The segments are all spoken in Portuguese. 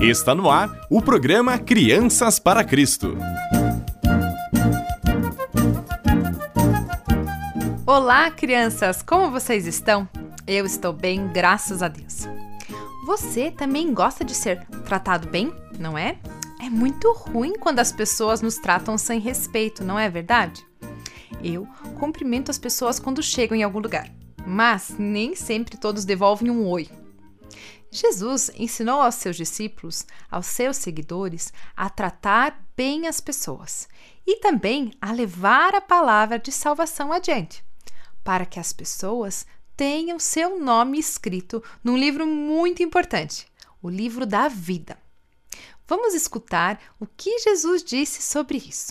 Está no ar o programa Crianças para Cristo. Olá, crianças! Como vocês estão? Eu estou bem, graças a Deus. Você também gosta de ser tratado bem, não é? É muito ruim quando as pessoas nos tratam sem respeito, não é verdade? Eu cumprimento as pessoas quando chegam em algum lugar, mas nem sempre todos devolvem um oi. Jesus ensinou aos seus discípulos, aos seus seguidores, a tratar bem as pessoas e também a levar a palavra de salvação adiante, para que as pessoas tenham seu nome escrito num livro muito importante, o livro da vida. Vamos escutar o que Jesus disse sobre isso.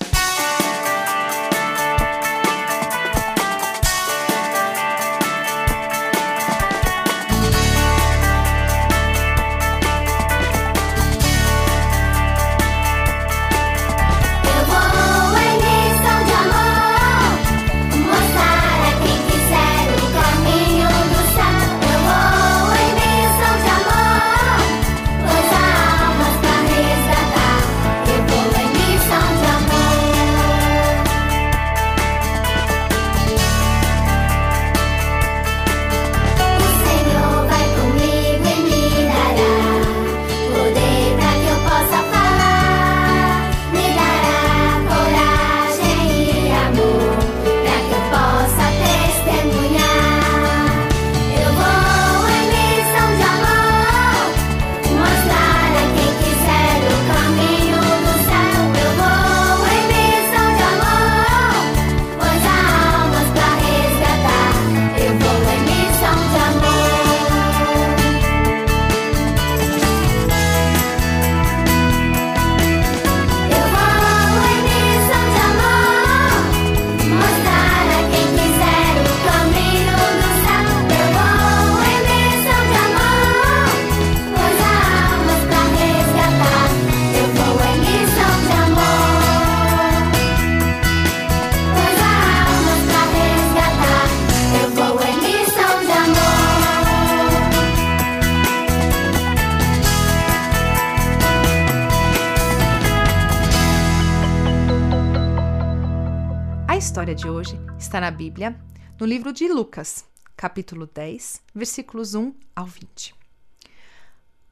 História de hoje está na Bíblia, no livro de Lucas, capítulo 10, versículos 1 ao 20.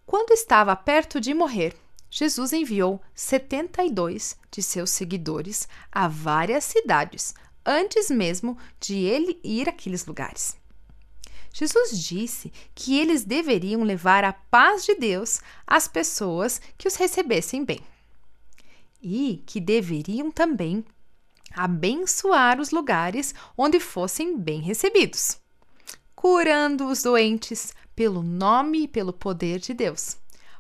Quando estava perto de morrer, Jesus enviou 72 de seus seguidores a várias cidades, antes mesmo de ele ir àqueles lugares. Jesus disse que eles deveriam levar a paz de Deus às pessoas que os recebessem bem. E que deveriam também abençoar os lugares onde fossem bem recebidos, curando os doentes pelo nome e pelo poder de Deus.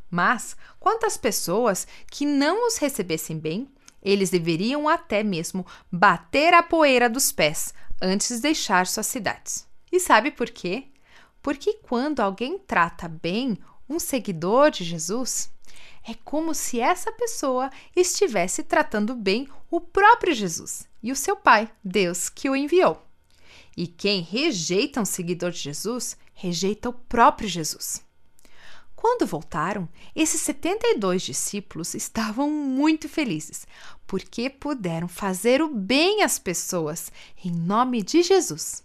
Mas quantas pessoas que não os recebessem bem, eles deveriam até mesmo bater a poeira dos pés antes de deixar suas cidades. E sabe por quê? Porque quando alguém trata bem um seguidor de Jesus, é como se essa pessoa estivesse tratando bem o próprio Jesus e o seu Pai, Deus, que o enviou. E quem rejeita um seguidor de Jesus, rejeita o próprio Jesus. Quando voltaram, esses 72 discípulos estavam muito felizes, porque puderam fazer o bem às pessoas em nome de Jesus.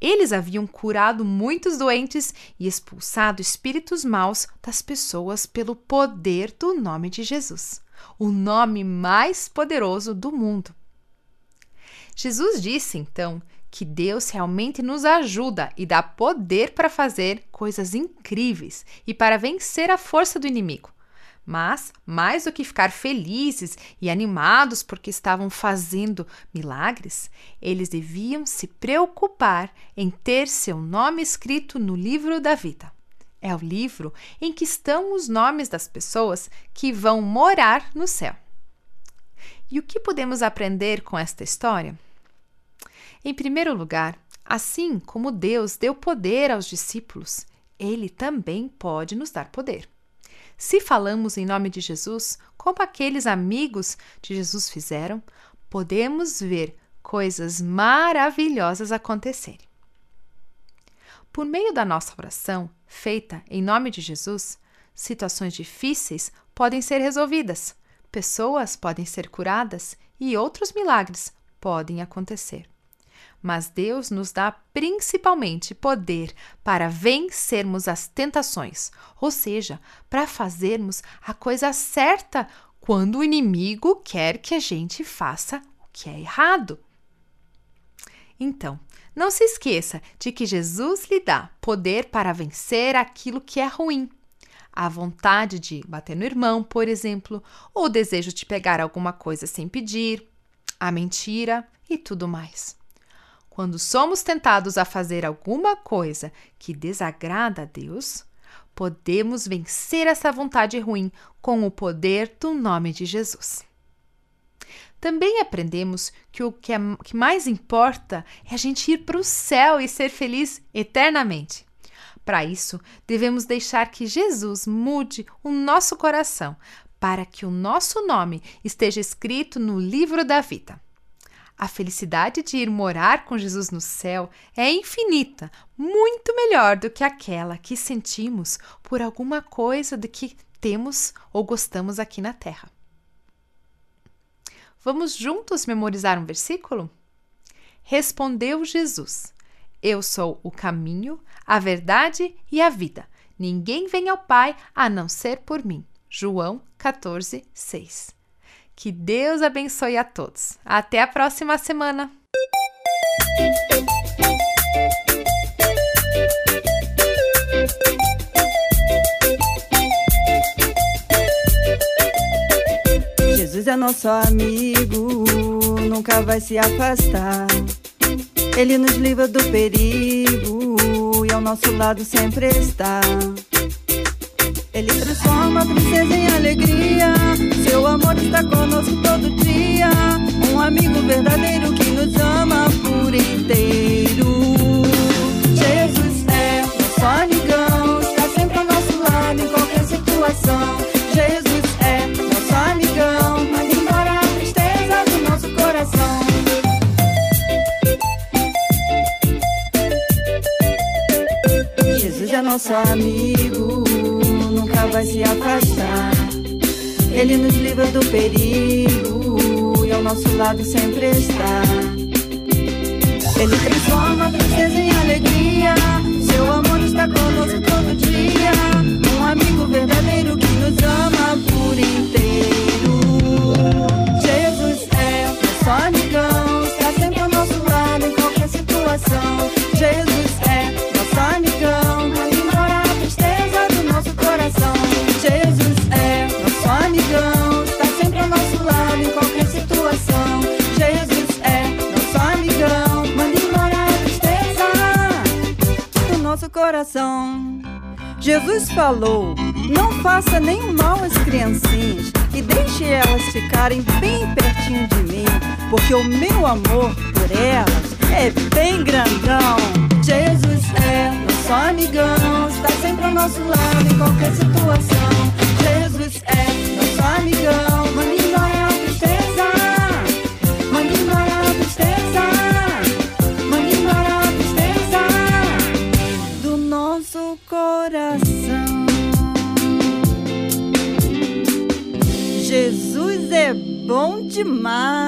Eles haviam curado muitos doentes e expulsado espíritos maus das pessoas pelo poder do nome de Jesus, o nome mais poderoso do mundo. Jesus disse então que Deus realmente nos ajuda e dá poder para fazer coisas incríveis e para vencer a força do inimigo. Mas, mais do que ficar felizes e animados porque estavam fazendo milagres, eles deviam se preocupar em ter seu nome escrito no livro da vida. É o livro em que estão os nomes das pessoas que vão morar no céu. E o que podemos aprender com esta história? Em primeiro lugar, assim como Deus deu poder aos discípulos, ele também pode nos dar poder. Se falamos em nome de Jesus, como aqueles amigos de Jesus fizeram, podemos ver coisas maravilhosas acontecerem. Por meio da nossa oração, feita em nome de Jesus, situações difíceis podem ser resolvidas, pessoas podem ser curadas e outros milagres podem acontecer. Mas Deus nos dá principalmente poder para vencermos as tentações, ou seja, para fazermos a coisa certa quando o inimigo quer que a gente faça o que é errado. Então, não se esqueça de que Jesus lhe dá poder para vencer aquilo que é ruim. A vontade de bater no irmão, por exemplo, ou o desejo de pegar alguma coisa sem pedir, a mentira e tudo mais. Quando somos tentados a fazer alguma coisa que desagrada a Deus, podemos vencer essa vontade ruim com o poder do nome de Jesus. Também aprendemos que o que, é, que mais importa é a gente ir para o céu e ser feliz eternamente. Para isso, devemos deixar que Jesus mude o nosso coração, para que o nosso nome esteja escrito no livro da vida. A felicidade de ir morar com Jesus no céu é infinita, muito melhor do que aquela que sentimos por alguma coisa de que temos ou gostamos aqui na terra. Vamos juntos memorizar um versículo? Respondeu Jesus: Eu sou o caminho, a verdade e a vida. Ninguém vem ao Pai a não ser por mim. João 14, 6. Que Deus abençoe a todos. Até a próxima semana! é nosso amigo, nunca vai se afastar. Ele nos livra do perigo e ao nosso lado sempre está. Ele transforma a tristeza em alegria. Seu amor está conosco todo dia. Um amigo verdadeiro que nos ama por inteiro. Jesus é nosso amigão, está sempre ao nosso lado em qualquer situação. Jesus é nosso amigão, manda embora a tristeza do nosso coração. Jesus é nosso amigo, vai se afastar. Ele nos livra do perigo e ao nosso lado sempre está. Ele transforma a tristeza em alegria. Seu amor está conosco todo dia. Um amigo verdadeiro que nos Jesus falou: Não faça nenhum mal às criancinhas e deixe elas ficarem bem pertinho de mim, porque o meu amor por elas é bem grandão. Jesus é nosso amigão, está sempre ao nosso lado em qualquer situação. Jesus é nosso amigão, demais.